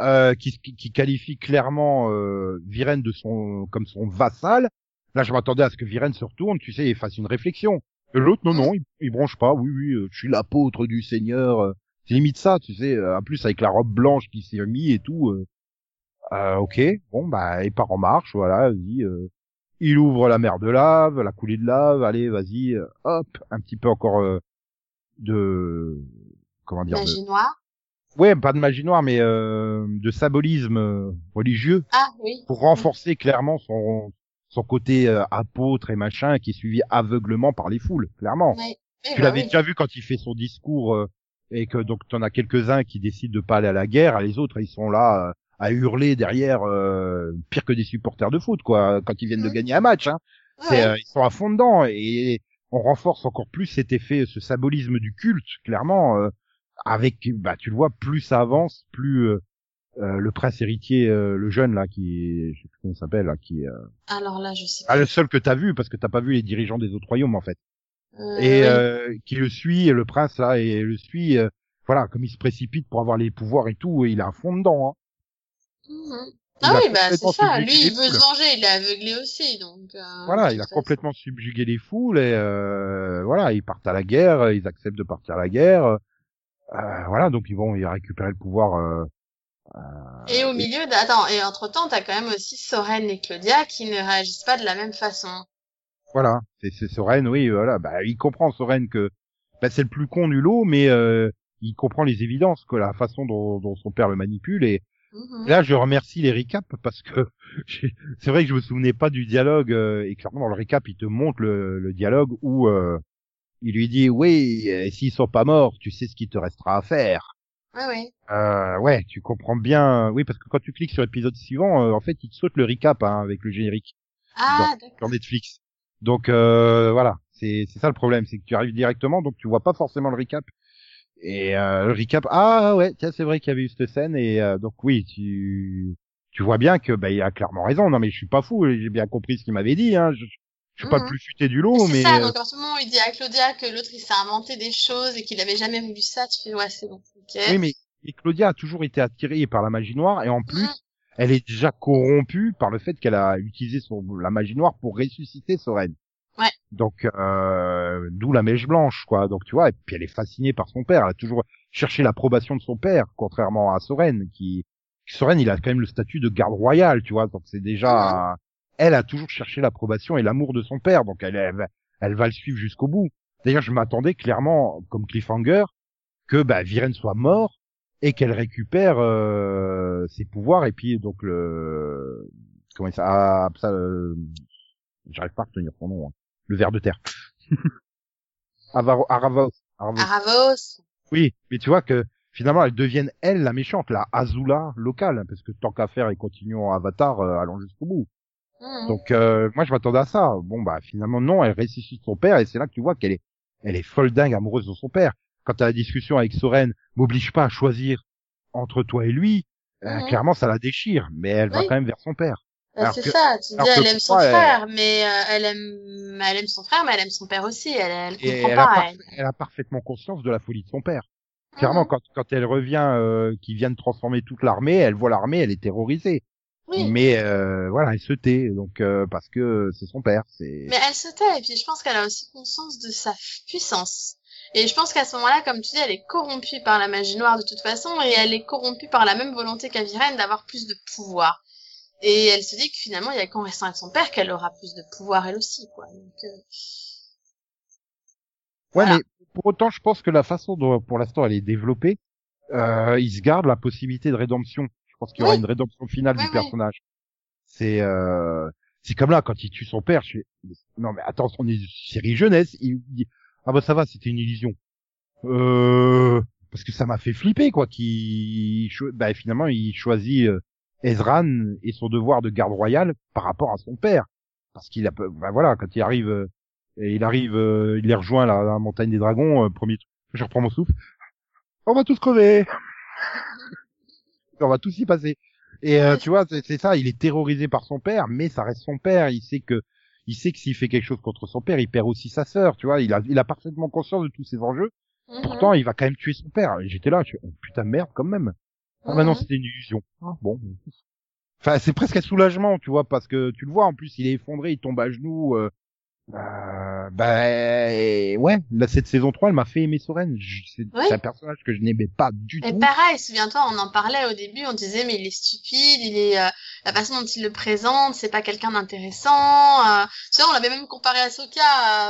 euh, qui, qui, qualifie clairement euh, Viren de son comme son vassal. Là, je m'attendais à ce que Viren se retourne, tu sais, et fasse une réflexion. L'autre, non, non, il, il bronche pas. Oui, oui, euh, je suis l'apôtre du Seigneur. euh, C'est limite ça, tu sais. euh, En plus, avec la robe blanche qui s'est mis et tout. Euh, ok, bon, bah, il part en marche, voilà. Euh, il ouvre la mer de lave, la coulée de lave. Allez, vas-y. hop, un petit peu encore de comment dire de- Magie noire. Ouais, pas de magie noire, mais euh, de symbolisme euh, religieux Ah, oui. pour renforcer clairement son son côté euh, apôtre et machin qui est suivi aveuglement par les foules, clairement. Oui. Tu bah l'avais oui. déjà vu quand il fait son discours euh, et que donc t'en as quelques-uns qui décident de pas aller à la guerre, et les autres ils sont là euh, à hurler derrière, euh, pire que des supporters de foot quoi, quand ils viennent de gagner un match. Hein. Ouais. euh, ils sont à fond dedans et on renforce encore plus cet effet, ce symbolisme du culte, clairement. Avec, bah, tu le vois, plus ça avance, plus euh, euh, le prince héritier, euh, le jeune là, qui, est, je sais plus comment il s'appelle, là, qui euh, Alors là, je sais ah, pas. le seul que t'as vu parce que t'as pas vu les dirigeants des autres royaumes en fait, Euh, et oui. euh, qui le suit, le prince là, et le suit. euh, voilà, comme il se précipite pour avoir les pouvoirs et tout, et il est à fond dedans. Hein. Mhm. Il Ah oui, bah c'est ça. Lui, il veut se venger. Il est aveuglé aussi, donc. euh, Voilà, il a façon. complètement subjugué les foules et euh, voilà, ils partent à la guerre, ils acceptent de partir à la guerre. Euh, voilà, donc ils vont y récupérer le pouvoir. euh, Et au milieu, d'- attends, et entre temps, t'as quand même aussi Soren et Claudia qui ne réagissent pas de la même façon. voilà, c'est Soren, oui, voilà, bah il comprend Soren que bah, c'est le plus con du lot, mais euh, il comprend les évidences, que la façon dont, dont son père le manipule et Mhm. Là, je remercie les recaps parce que [LAUGHS] c'est vrai que je me souvenais pas du dialogue euh, et clairement dans le recap, il te montre le, le dialogue où euh, il lui dit oui, euh, s'ils sont pas morts, tu sais ce qu'il te restera à faire. Ouais, ouais. Euh, ouais, tu comprends bien. Oui, parce que quand tu cliques sur l'épisode suivant, euh, en fait, il te saute le recap hein, avec le générique Ah, Netflix. Donc euh, voilà, c'est c'est ça le problème, c'est que tu arrives directement, donc tu vois pas forcément le recap. Et euh, le recap, ah ouais, tiens, c'est vrai qu'il y avait eu cette scène et euh, donc oui, tu tu vois bien que bah il a clairement raison. Non mais je suis pas fou, j'ai bien compris ce qu'il m'avait dit. Hein. Je, je suis pas le Mhm. plus futé du lot, c'est mais ça, euh, donc en ce moment, il dit à Claudia que l'autre, il s'est inventé des choses et qu'il avait jamais voulu ça. Tu fais, ouais, c'est bon. Ok. oui, mais, Claudia a toujours été attirée par la magie noire et en plus, Mhm. elle est déjà corrompue par le fait qu'elle a utilisé son la magie noire pour ressusciter Soren. Ouais. Donc euh, d'où la mèche blanche, quoi. Donc tu vois, et puis elle est fascinée par son père. Elle a toujours cherché l'approbation de son père, contrairement à Soren, qui Soren, il a quand même le statut de garde royal, tu vois. Donc c'est déjà, elle a toujours cherché l'approbation et l'amour de son père. Donc elle, elle, va- elle va le suivre jusqu'au bout. D'ailleurs, je m'attendais clairement, comme cliffhanger, que bah, Viren soit mort et qu'elle récupère euh, ses pouvoirs et puis donc le comment il s'appelle ah, ça euh, j'arrive pas à retenir son nom hein. le ver de terre [LAUGHS] Avaro, Aravos, Aravos. Aravos. oui mais tu vois que finalement elle devienne elle la méchante la Azula locale hein, parce que tant qu'à faire et continuons Avatar euh, allons jusqu'au bout Mhm. donc euh, moi je m'attendais à ça bon bah finalement non elle ressuscite son père et c'est là que tu vois qu'elle est elle est folle dingue amoureuse de son père quand t'as la discussion avec Soren m'oblige pas à choisir entre toi et lui euh, Mhm. clairement ça la déchire mais elle va quand même vers son père Bah, c'est ça, tu dis elle aime son elle- frère, mais euh, elle aime elle aime son frère, mais elle aime son père aussi, elle, elle comprend elle a, pas. par- elle. elle a parfaitement conscience de la folie de son père clairement Mhm. quand quand elle revient euh, qui vient de transformer toute l'armée elle voit l'armée elle est terrorisée Oui. mais euh, voilà elle se tait donc euh, parce que c'est son père c'est Mais elle se tait, et puis je pense qu'elle a aussi conscience de sa puissance. Et je pense qu'à ce moment-là, comme tu dis, elle est corrompue par la magie noire de toute façon, et elle est corrompue par la même volonté qu'Aviren d'avoir plus de pouvoir. Et elle se dit que finalement, il y a qu'en restant avec son père qu'elle aura plus de pouvoir elle aussi, quoi. Donc, euh, Ouais, Voilà. mais pour autant, je pense que la façon dont, pour l'instant, elle est développée, euh, il se garde la possibilité de rédemption. Pense qu'il y aura Oui. une rédemption finale Oui, du personnage. C'est, euh, c'est comme là, quand il tue son père, je fais, non, mais attends, on est série jeunesse, il dit, ah bah ça va, c'était une illusion. Euh, parce que ça m'a fait flipper, quoi, cho- bah finalement, il choisit euh, Ezran et son devoir de garde royale par rapport à son père. Parce qu'il a, bah voilà, quand il arrive, euh, et il arrive, euh, il les rejoint là, à la montagne des dragons, euh, premier truc, je reprends mon souffle. On va tous crever. On va tous y passer. Et euh, tu vois, c'est ça, il est terrorisé par son père, mais ça reste son père. Il sait que, il sait que s'il fait quelque chose contre son père, il perd aussi sa sœur. Tu vois, il a, il a parfaitement conscience de tous ces enjeux. Mhm. Pourtant, il va quand même tuer son père. J'étais là, je oh, putain de merde quand même. Ah bah non, Mhm. c'était une illusion. Ah, bon. Enfin, c'est presque un soulagement, tu vois, parce que tu le vois, en plus, il est effondré, il tombe à genoux. Euh, euh, bah ouais, là, cette saison 3, elle m'a fait aimer Soren. C'est Oui. un personnage que je n'aimais pas du Et tout. pareil, souviens-toi, on en parlait au début, on disait mais il est stupide, il est euh, la façon dont il le présente, c'est pas quelqu'un d'intéressant. Euh, on l'avait même comparé à Soka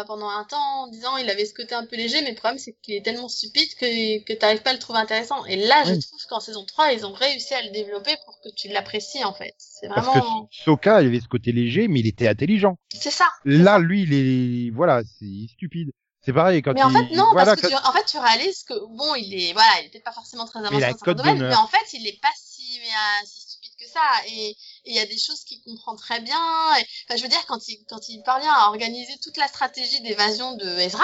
euh, pendant un temps en disant il avait ce côté un peu léger, mais le problème c'est qu'il est tellement stupide que que t'arrives pas à le trouver intéressant. Et là, je trouve qu'en saison 3, ils ont réussi à le développer pour que tu l'apprécies en fait. C'est Parce vraiment que Soka, il avait ce côté léger, mais il était intelligent. c'est ça. Là, lui, il est, voilà, c'est stupide. C'est pareil quand Mais en il, fait non, voilà, parce que quand- tu, en fait tu réalises que bon, il est voilà, il est peut-être pas forcément très avancé dans certains domaines, mais en fait il est pas si mais, euh, si stupide que ça et et il y a des choses qu'il comprend très bien. Et, enfin, je veux dire quand il quand il parvient à organiser toute la stratégie d'évasion de Ezran,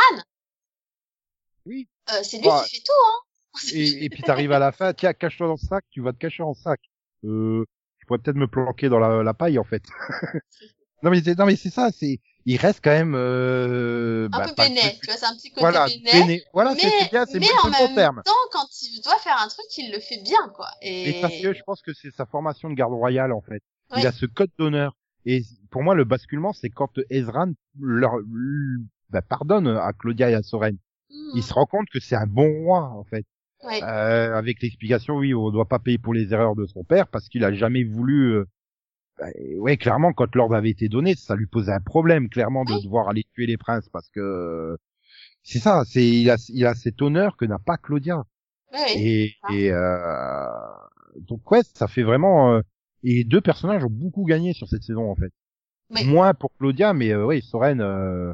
Oui. euh, c'est lui Ouais. qui fait tout hein. Et, [LAUGHS] et puis t'arrives à la fin, tiens, cache-toi dans le sac, tu vas te cacher en sac. Euh, je pourrais peut-être me planquer dans la, la paille en fait. [LAUGHS] non mais c'est, non mais c'est ça, c'est, il reste quand même euh, un bah, peu béné, tu vois, c'est un petit côté Voilà, béné. Voilà, c'est bien, c'est mais en même terme. temps, quand il doit faire un truc, il le fait bien, quoi. Et, Et parce que je pense que c'est sa formation de garde royale en fait. Oui. Il a ce code d'honneur. Et pour moi, le basculement, c'est quand Ezran leur, bah, pardonne à Claudia et à Soren. Mhm. Il se rend compte que c'est un bon roi en fait. Ouais. Euh, avec l'explication, oui, on doit pas payer pour les erreurs de son père parce qu'il a jamais voulu. euh, ouais, clairement, quand l'ordre avait été donné, ça lui posait un problème, clairement, de Oui. devoir aller tuer les princes parce que c'est ça, c'est il a il a cet honneur que n'a pas Claudia. Ouais, ouais. Et, et euh, donc ouais, ça fait vraiment. euh, et les deux personnages ont beaucoup gagné sur cette saison en fait. Oui. Moins pour Claudia, mais euh, ouais, Soren. Euh,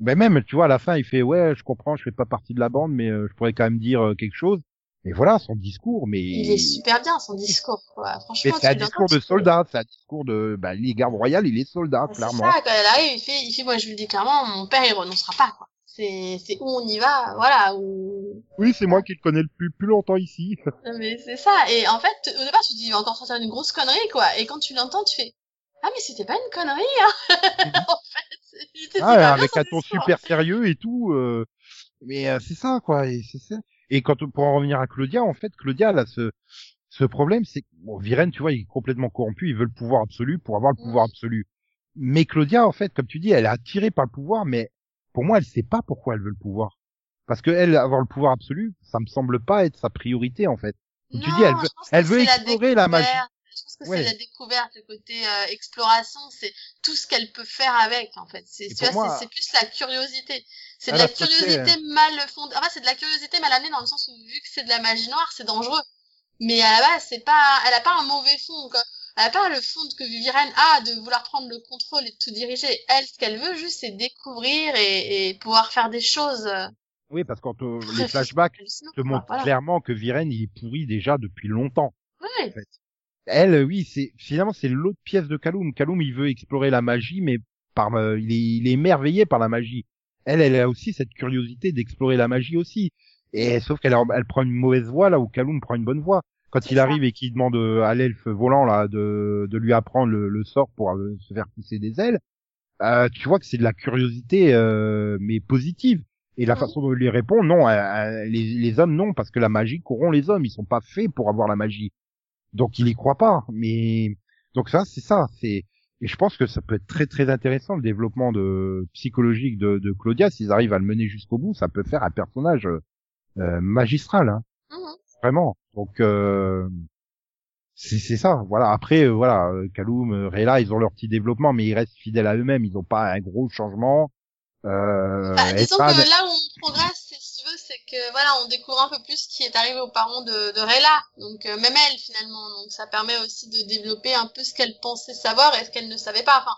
ben même, tu vois, à la fin, il fait ouais, je comprends, je fais pas partie de la bande, mais euh, je pourrais quand même dire euh, quelque chose. Et voilà, son discours, mais Il est super bien, son discours, quoi. mais Franchement, c'est un discours de soldat, c'est un discours de bah, les gardes royales, il est soldat, C'est clairement. ça, quand elle arrive, il fait, il fait, moi je vous le dis clairement, mon père il renoncera pas, quoi. C'est, c'est où on y va, voilà, où, Oui, c'est moi qui le connais le plus plus longtemps ici. [LAUGHS] Mais c'est ça. Et en fait, au départ, tu te dis, il va encore sortir une grosse connerie, quoi. Et quand tu l'entends, tu fais, ah, mais c'était pas une connerie, hein. [LAUGHS] en fait, c'est- Ah, avec un ton super sérieux et tout. euh, Mais euh, c'est ça, quoi. Et c'est ça. Et quand pour en revenir à Claudia, en fait, Claudia, a ce ce problème, c'est que bon, Viren, tu vois, il est complètement corrompu. Il veut le pouvoir absolu pour avoir le pouvoir Mhm. absolu. Mais Claudia, en fait, comme tu dis, elle est attirée par le pouvoir, mais pour moi, elle sait pas pourquoi elle veut le pouvoir. Parce que elle, avoir le pouvoir absolu, ça me semble pas être sa priorité, en fait. Comme tu dis, elle veut- elle veut la explorer la magie. Je pense que Ouais. c'est la découverte, le côté euh, exploration, c'est tout ce qu'elle peut faire avec, en fait. C'est, moi- plus la curiosité. C'est de Elle a la côté, curiosité mal fondée. Enfin, c'est de la curiosité mal amenée dans le sens où, vu que c'est de la magie noire, c'est dangereux. Mais à la base, c'est pas, elle a pas un mauvais fond, quoi. Elle a pas le fond que Viviane a de vouloir prendre le contrôle et de tout diriger. Elle, ce qu'elle veut juste, c'est découvrir et, et pouvoir faire des choses. euh, Oui, parce que euh, les flashbacks te montrent Voilà. clairement que Viren, il est pourri déjà depuis longtemps. Ouais. Elle, oui, c'est finalement c'est l'autre pièce de Kaloum. Kaloum, il veut explorer la magie, mais par euh, il est il est émerveillé par la magie. Elle, elle a aussi cette curiosité d'explorer la magie aussi. Et sauf qu'elle elle prend une mauvaise voie là où Kaloum prend une bonne voie. Quand il arrive et qu'il demande euh, à l'elfe volant là de de lui apprendre le, le sort pour euh, se faire pousser des ailes, euh, tu vois que c'est de la curiosité euh, mais positive. Et la façon dont il lui répond, non, les, les hommes non, parce que la magie corrompt les hommes. Ils sont pas faits pour avoir la magie. Donc il y croit pas. Mais donc ça, c'est ça. C'est et je pense que ça peut être très très intéressant le développement de psychologique de, de Claudia s'ils arrivent à le mener jusqu'au bout. Ça peut faire un personnage euh, magistral, hein, Mhm. vraiment. Donc euh, c'est c'est ça. Voilà. Après euh, voilà, euh, Kaloum, euh, Rayla, ils ont leur petit développement, mais ils restent fidèles à eux-mêmes. Ils ont pas un gros changement. Euh, Bah, disons que là où on progresse, c'est que voilà, on découvre un peu plus ce qui est arrivé aux parents de, de Rayla. Donc euh, même elle finalement. Donc ça permet aussi de développer un peu ce qu'elle pensait savoir et ce qu'elle ne savait pas. Enfin,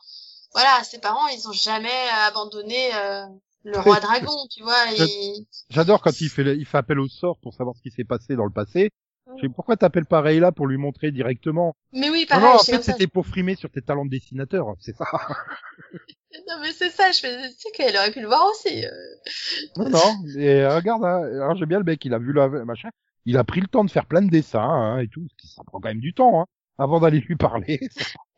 voilà, ses parents, ils ont jamais abandonné euh, le roi dragon, tu vois. Et... J'adore quand il fait, il fait appel au sort pour savoir ce qui s'est passé dans le passé. Je sais pourquoi t'appelles pas Rayla pour lui montrer directement? Mais oui, pareil. non, en fait, c'était pour frimer sur tes talents de dessinateur, c'est ça. [LAUGHS] Non mais c'est ça. Je tu sais qu'elle aurait pu le voir aussi. euh. non, non. Et regarde, hein, alors j'aime bien le mec, il a vu la machin, il a pris le temps de faire plein de dessins hein, et tout. Ça prend quand même du temps, hein, avant d'aller lui parler.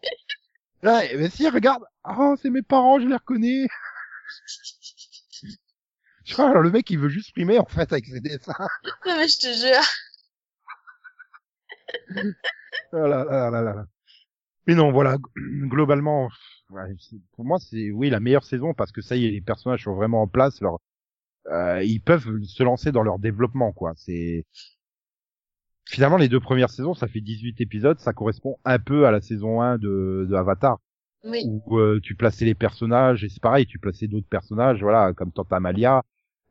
[LAUGHS] Là, mais si, regarde, ah, c'est mes parents, je les reconnais. [LAUGHS] Je crois, alors, le mec, il veut juste frimer en fait avec ses dessins. Non mais je te jure. Oh là là là là là. Mais non, voilà, globalement, ouais, pour moi, c'est oui la meilleure saison parce que ça y est, les personnages sont vraiment en place. Leur, euh, ils peuvent se lancer dans leur développement, quoi. C'est finalement les deux premières saisons, ça fait 18 épisodes, ça correspond un peu à la saison 1 de, de Avatar Oui. où euh, tu plaçais les personnages et c'est pareil, tu plaçais d'autres personnages, voilà, comme Tante Amalia,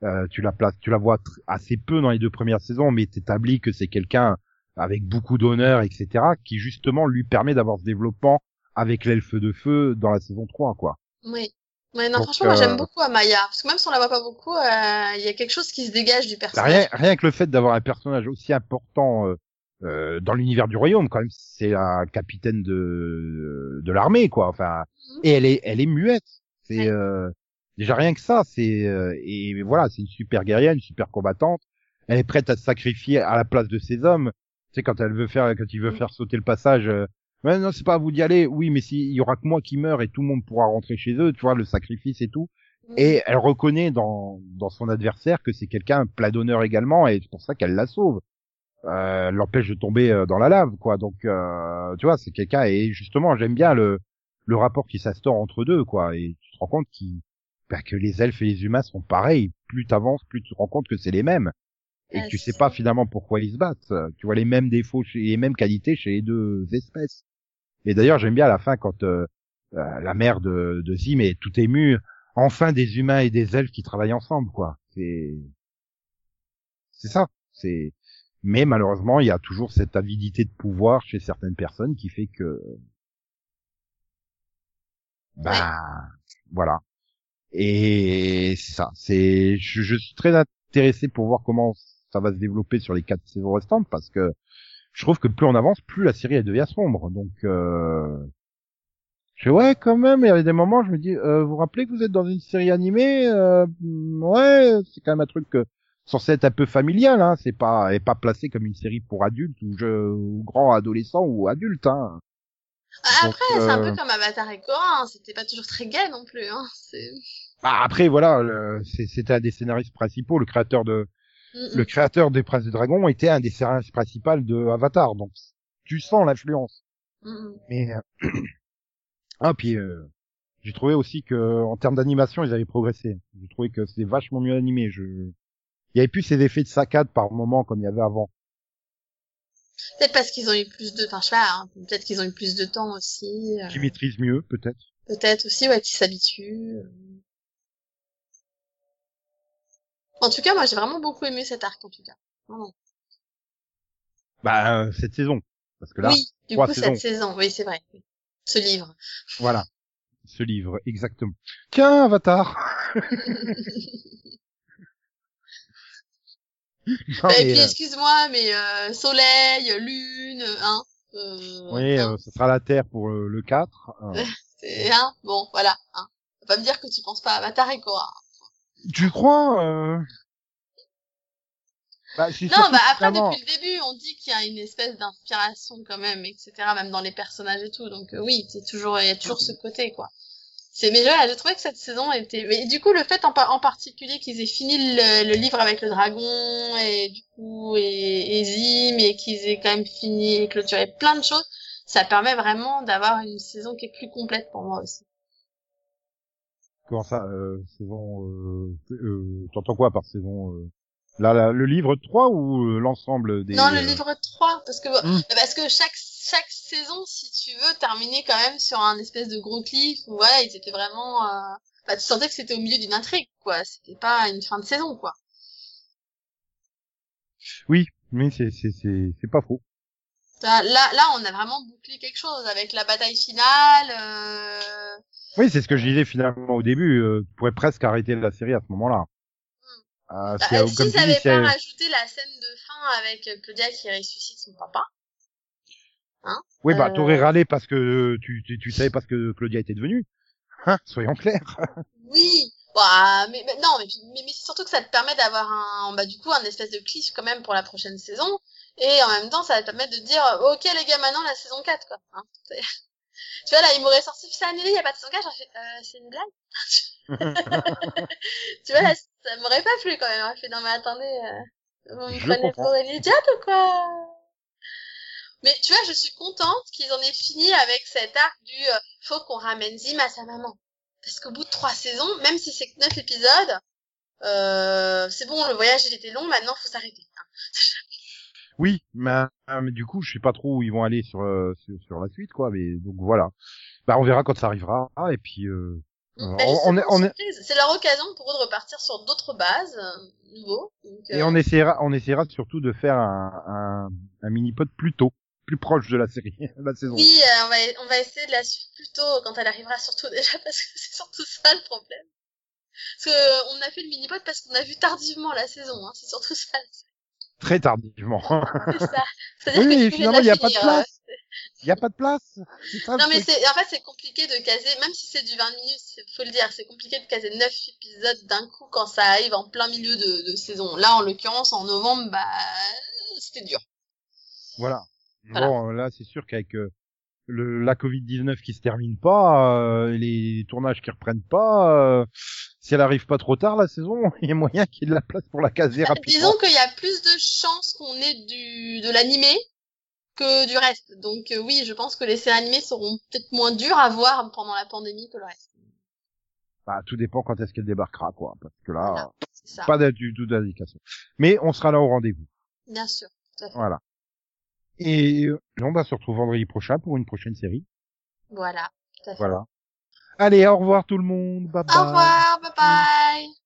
euh, tu la places, tu la vois assez peu dans les deux premières saisons, mais t'établis que c'est quelqu'un avec beaucoup d'honneur, etc., qui justement lui permet d'avoir ce développement avec l'elfe de feu dans la saison 3, quoi. Oui. Ouais, non, Donc, franchement, moi euh, j'aime beaucoup Amaya. Parce que même si on la voit pas beaucoup, euh, il y a quelque chose qui se dégage du Bah, personnage. Rien, rien que le fait d'avoir un personnage aussi important euh, euh, dans l'univers du royaume, quand même, c'est la capitaine de de l'armée, quoi. Enfin, Mhm. et elle est elle est muette. C'est Ouais. euh, déjà rien que ça. C'est euh, et voilà, c'est une super guerrière, une super combattante. Elle est prête à se sacrifier à la place de ses hommes. Tu sais quand elle veut faire quand il veut Mhm. faire sauter le passage. Euh, Ouais, non, c'est pas à vous d'y aller. Oui, mais s'il y aura que moi qui meurs et tout le monde pourra rentrer chez eux, tu vois, le sacrifice et tout. Mhm. Et elle reconnaît dans, dans son adversaire que c'est quelqu'un plein d'honneur également, et c'est pour ça qu'elle la sauve. Euh, elle l'empêche de tomber euh, dans la lave, quoi. Donc, euh, tu vois, c'est quelqu'un, et justement, j'aime bien le, le rapport qui s'instaure entre deux, quoi. Et tu te rends compte bah, que les elfes et les humains sont pareils. Plus t'avances, plus tu te rends compte que c'est les mêmes. Et que tu sais pas finalement pourquoi ils se battent. Tu vois les mêmes défauts, chez, les mêmes qualités chez les deux espèces. Et d'ailleurs, j'aime bien à la fin quand euh, euh, la mère de, de Zim est tout émue. Enfin, des humains et des elfes qui travaillent ensemble, quoi. C'est, c'est ça. C'est, mais malheureusement, il y a toujours cette avidité de pouvoir chez certaines personnes qui fait que, bah, voilà. Et c'est ça. C'est, je, je suis très intéressé pour voir comment ça va se développer sur les quatre saisons restantes parce que je trouve que plus on avance, plus la série elle devient sombre. Donc, euh... je ouais quand même. Il y avait des moments, je me dis, euh, vous vous rappelez que vous êtes dans une série animée euh, Ouais, c'est quand même un truc euh, censé être un peu familial. Hein. C'est pas, est pas placé comme une série pour adultes ou, je, ou grands adolescents ou adultes. Hein. Ah, Donc, Après, c'est un euh, peu comme Avatar et Korra, hein. c'était pas toujours très gay non plus. Hein. C'est... Bah, après voilà, le- c'est- c'était un des scénaristes principaux, le créateur de Le créateur des Princes des Dragons était un des scénaristes principaux de Avatar. Donc tu sens l'influence. Mais euh, [CLEARS THROAT] ah puis euh, j'ai trouvé aussi que en termes d'animation ils avaient progressé. J'ai trouvé que c'était vachement mieux animé. Je il y avait plus ces effets de saccade par moment comme il y avait avant. Peut-être parce qu'ils ont eu plus de temps, je sais pas, hein. peut-être qu'ils ont eu plus de temps aussi. euh, Qui maîtrisent mieux peut-être. Peut-être aussi, ouais, qu'ils s'habituent. euh. En tout cas, moi, j'ai vraiment beaucoup aimé cet arc, en tout cas. Vraiment. Bah euh, cette saison parce que là oui, du coup, saisons. cette saison, oui, c'est vrai. Ce livre. voilà ce livre exactement. Tiens Avatar. [LAUGHS] Non, Et puis, euh, excuse-moi, mais euh, soleil, lune, hein. Euh, oui, hein, euh, ce sera la Terre pour le 4. euh. [LAUGHS] c'est, hein, bon, voilà. Hein. Pas me dire que tu penses pas à Avatar et Korra. Tu crois euh... bah, Non, bah après, depuis le début, on dit qu'il y a une espèce d'inspiration quand même, etc., même dans les personnages et tout. Donc euh, oui, c'est toujours, il y a toujours ce côté, quoi. C'est mais voilà, j'ai trouvé que cette saison était. Mais du coup, le fait en particulier qu'ils aient fini le, le livre avec le dragon et du coup et, et Zim et qu'ils aient quand même fini et clôturé plein de choses, ça permet vraiment d'avoir une saison qui est plus complète pour moi aussi. Comment ça, euh, saison, euh, euh, t'entends quoi par saison, euh, là, là, le livre 3 ou euh, l'ensemble des... Non, le euh, livre 3, parce que Hmm. parce que chaque chaque saison, si tu veux, terminer quand même sur un espèce de gros cliff où voilà, ils étaient vraiment euh, bah, tu sentais que c'était au milieu d'une intrigue, quoi. C'était pas une fin de saison, quoi. Oui, mais c'est c'est c'est c'est pas faux. Là, là, on a vraiment bouclé quelque chose avec la bataille finale. Euh... Oui, c'est ce que je disais finalement au début. Euh, tu pourrais presque arrêter la série à ce moment-là. Hmm. Euh, bah, pas rajouté la scène de fin avec Claudia qui ressuscite son papa. Hein oui, bah, t'aurais euh, râlé parce que tu, tu, tu savais pas ce que Claudia était devenue. Hein, soyons clairs. [LAUGHS] oui, bah, mais, mais non, mais, mais, mais surtout que ça te permet d'avoir un, bah, du coup, un espèce de cliff quand même pour la prochaine saison. Et en même temps, ça va te permettre de dire, ok les gars, maintenant la saison 4, quoi. Hein, [LAUGHS] tu vois, là, il m'aurait sorti, ça annulé, il y a pas de saison 4, j'aurais fait, euh, c'est une blague. [LAUGHS] tu vois, là, ça m'aurait pas plu quand même. J'aurais fait, non mais attendez, euh, vous me prenez pour une idiote ou quoi? Mais tu vois, je suis contente qu'ils en aient fini avec cet arc du euh, faut qu'on ramène Zim à sa maman. Parce qu'au bout de trois saisons, même si c'est que neuf épisodes, euh, c'est bon, le voyage il était long, maintenant faut s'arrêter. [LAUGHS] oui, mais, euh, mais, du coup, je sais pas trop où ils vont aller sur, euh, sur, la suite, quoi. Mais donc voilà. Bah, on verra quand ça arrivera. et puis, euh, bah, on, est, on est... C'est leur occasion pour eux de repartir sur d'autres bases euh, nouveaux. Et on essaiera, on essaiera surtout de faire un, un, un mini-pod plus tôt plus proche de la série, [LAUGHS] la saison. Oui, euh, on, va, on va essayer de la suivre plus tôt quand elle arrivera surtout [LAUGHS] déjà parce que c'est surtout ça le problème. Parce que on a fait le mini-pod parce qu'on a vu tardivement la saison, hein, c'est surtout ça. Très tardivement. ça. [LAUGHS] oui, que finalement, il n'y a pas de place. Il n'y a pas de place. non, mais c'est, en fait, c'est compliqué de caser, même si c'est du 20 minutes, faut le dire, c'est compliqué de caser 9 épisodes d'un coup quand ça arrive en plein milieu de, de saison. Là, en l'occurrence, en novembre, bah, c'était dur. Voilà. Bon, là, c'est sûr qu'avec euh, le, la Covid-19 qui se termine pas, euh, les tournages qui reprennent pas, euh, si elle arrive pas trop tard la saison, [LAUGHS] il y a moyen qu'il y ait de la place pour la caser bah, rapidement. Disons qu'il y a plus de chances qu'on ait du de l'animé que du reste. Donc oui, je pense que les séries animées seront peut-être moins dures à voir pendant la pandémie que le reste. Bah, tout dépend quand est-ce qu'elle débarquera, quoi. Parce que là, pas du tout d'indication. Mais on sera là au rendez-vous. Bien sûr. Voilà. Et euh, on va se retrouver vendredi prochain pour une prochaine série. Voilà. Voilà. Allez, au revoir tout le monde. Bye bye. Au revoir. Bye bye.